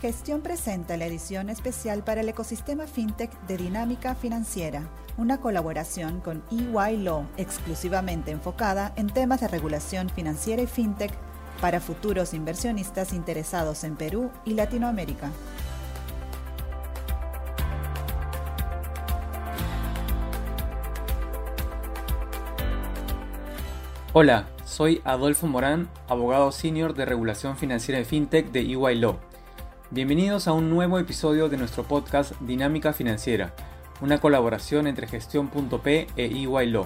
Gestión presenta la edición especial para el ecosistema FinTech de Dinámica Financiera, una colaboración con EY Law exclusivamente enfocada en temas de regulación financiera y FinTech para futuros inversionistas interesados en Perú y Latinoamérica. Hola, soy Adolfo Morán, abogado senior de regulación financiera y FinTech de EY Law. Bienvenidos a un nuevo episodio de nuestro podcast Dinámica Financiera, una colaboración entre Gestión.p e EY.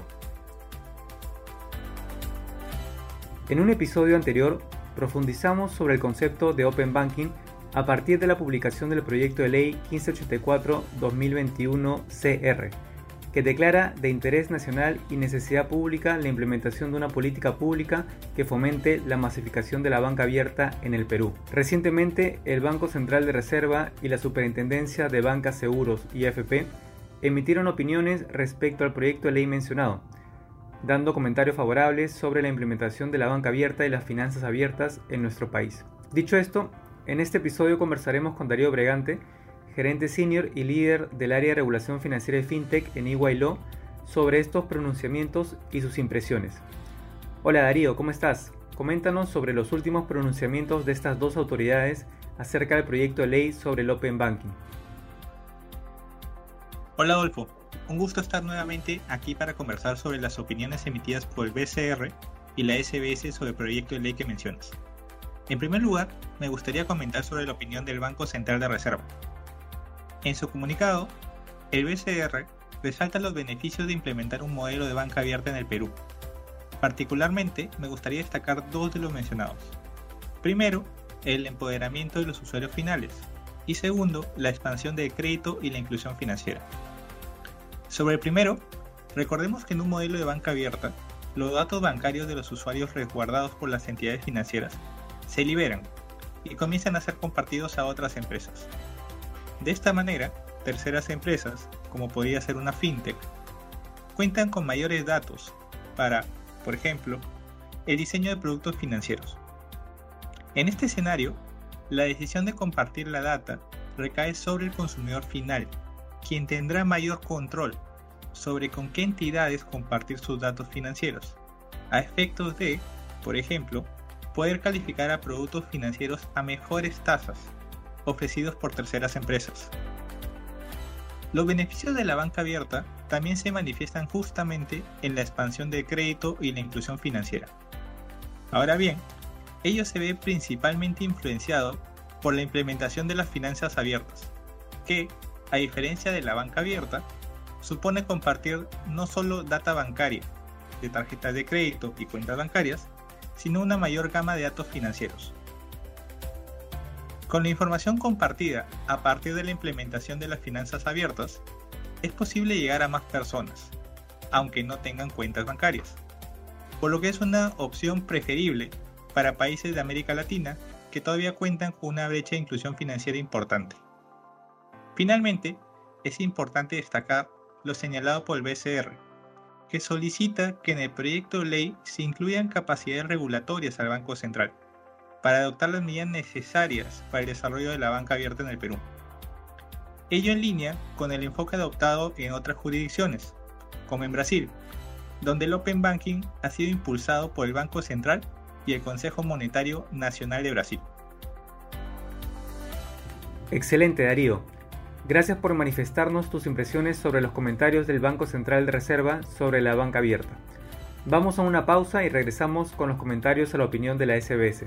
En un episodio anterior profundizamos sobre el concepto de Open Banking a partir de la publicación del proyecto de ley 1584-2021 CR que declara de interés nacional y necesidad pública la implementación de una política pública que fomente la masificación de la banca abierta en el Perú. Recientemente, el Banco Central de Reserva y la Superintendencia de Bancas Seguros y AFP emitieron opiniones respecto al proyecto de ley mencionado, dando comentarios favorables sobre la implementación de la banca abierta y las finanzas abiertas en nuestro país. Dicho esto, en este episodio conversaremos con Darío Bregante, gerente senior y líder del área de regulación financiera de FinTech en EY sobre estos pronunciamientos y sus impresiones. Hola Darío, ¿cómo estás? Coméntanos sobre los últimos pronunciamientos de estas dos autoridades acerca del proyecto de ley sobre el Open Banking. Hola Adolfo, un gusto estar nuevamente aquí para conversar sobre las opiniones emitidas por el BCR y la SBS sobre el proyecto de ley que mencionas. En primer lugar, me gustaría comentar sobre la opinión del Banco Central de Reserva, en su comunicado, el BCR resalta los beneficios de implementar un modelo de banca abierta en el Perú. Particularmente, me gustaría destacar dos de los mencionados. Primero, el empoderamiento de los usuarios finales y segundo, la expansión del crédito y la inclusión financiera. Sobre el primero, recordemos que en un modelo de banca abierta, los datos bancarios de los usuarios resguardados por las entidades financieras se liberan y comienzan a ser compartidos a otras empresas. De esta manera, terceras empresas, como podría ser una fintech, cuentan con mayores datos para, por ejemplo, el diseño de productos financieros. En este escenario, la decisión de compartir la data recae sobre el consumidor final, quien tendrá mayor control sobre con qué entidades compartir sus datos financieros, a efectos de, por ejemplo, poder calificar a productos financieros a mejores tasas ofrecidos por terceras empresas. Los beneficios de la banca abierta también se manifiestan justamente en la expansión del crédito y la inclusión financiera. Ahora bien, ello se ve principalmente influenciado por la implementación de las finanzas abiertas, que, a diferencia de la banca abierta, supone compartir no solo data bancaria, de tarjetas de crédito y cuentas bancarias, sino una mayor gama de datos financieros. Con la información compartida a partir de la implementación de las finanzas abiertas, es posible llegar a más personas, aunque no tengan cuentas bancarias, por lo que es una opción preferible para países de América Latina que todavía cuentan con una brecha de inclusión financiera importante. Finalmente, es importante destacar lo señalado por el BCR, que solicita que en el proyecto de ley se incluyan capacidades regulatorias al Banco Central para adoptar las medidas necesarias para el desarrollo de la banca abierta en el Perú. Ello en línea con el enfoque adoptado en otras jurisdicciones, como en Brasil, donde el Open Banking ha sido impulsado por el Banco Central y el Consejo Monetario Nacional de Brasil. Excelente Darío. Gracias por manifestarnos tus impresiones sobre los comentarios del Banco Central de Reserva sobre la banca abierta. Vamos a una pausa y regresamos con los comentarios a la opinión de la SBS.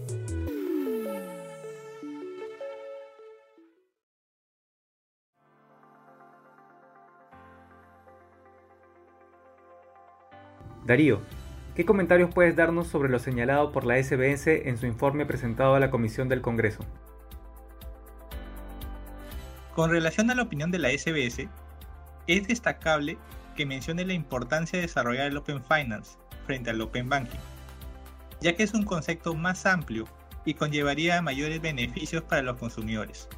Darío, ¿qué comentarios puedes darnos sobre lo señalado por la SBS en su informe presentado a la Comisión del Congreso? Con relación a la opinión de la SBS, es destacable que mencione la importancia de desarrollar el Open Finance frente al Open Banking, ya que es un concepto más amplio y conllevaría mayores beneficios para los consumidores.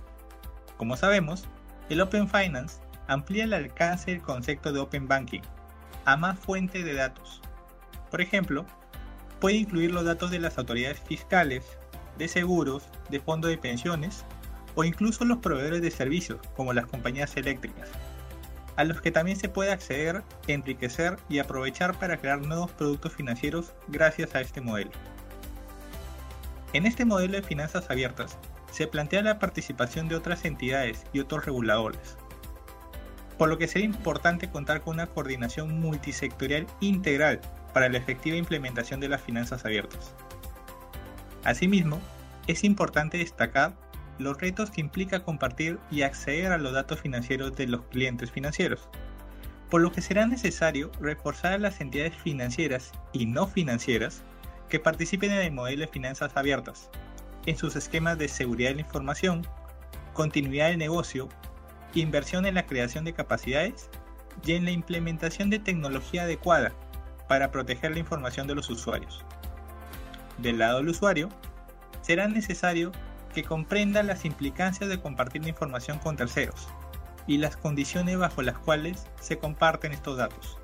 Como sabemos, el Open Finance amplía el alcance del concepto de Open Banking a más fuentes de datos. Por ejemplo, puede incluir los datos de las autoridades fiscales, de seguros, de fondos de pensiones o incluso los proveedores de servicios como las compañías eléctricas, a los que también se puede acceder, enriquecer y aprovechar para crear nuevos productos financieros gracias a este modelo. En este modelo de finanzas abiertas se plantea la participación de otras entidades y otros reguladores, por lo que sería importante contar con una coordinación multisectorial integral para la efectiva implementación de las finanzas abiertas. Asimismo, es importante destacar los retos que implica compartir y acceder a los datos financieros de los clientes financieros, por lo que será necesario reforzar a las entidades financieras y no financieras que participen en el modelo de finanzas abiertas, en sus esquemas de seguridad de la información, continuidad del negocio, inversión en la creación de capacidades y en la implementación de tecnología adecuada para proteger la información de los usuarios. Del lado del usuario, será necesario que comprenda las implicancias de compartir la información con terceros y las condiciones bajo las cuales se comparten estos datos.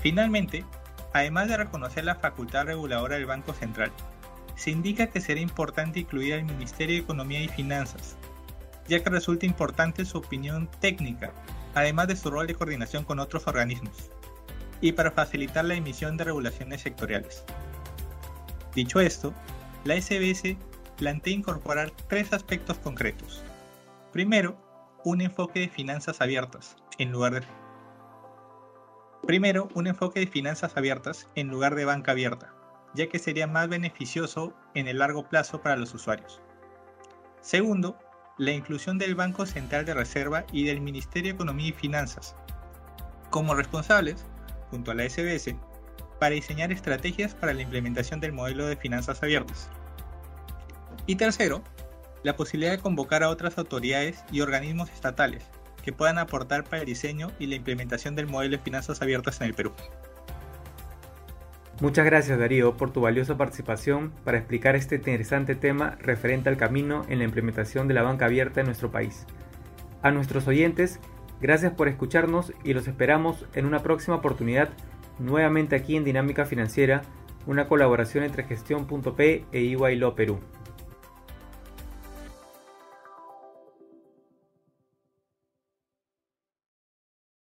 Finalmente, además de reconocer la facultad reguladora del Banco Central, se indica que será importante incluir al Ministerio de Economía y Finanzas, ya que resulta importante su opinión técnica, además de su rol de coordinación con otros organismos, y para facilitar la emisión de regulaciones sectoriales. Dicho esto, la SBS plantea incorporar tres aspectos concretos. Primero, un enfoque de finanzas abiertas en lugar de Primero, un enfoque de finanzas abiertas en lugar de banca abierta, ya que sería más beneficioso en el largo plazo para los usuarios. Segundo, la inclusión del Banco Central de Reserva y del Ministerio de Economía y Finanzas como responsables, junto a la SBS, para diseñar estrategias para la implementación del modelo de finanzas abiertas. Y tercero, la posibilidad de convocar a otras autoridades y organismos estatales que puedan aportar para el diseño y la implementación del modelo de finanzas abiertas en el Perú. Muchas gracias Darío por tu valiosa participación para explicar este interesante tema referente al camino en la implementación de la banca abierta en nuestro país. A nuestros oyentes, gracias por escucharnos y los esperamos en una próxima oportunidad nuevamente aquí en Dinámica Financiera, una colaboración entre Gestión.p e EY Perú.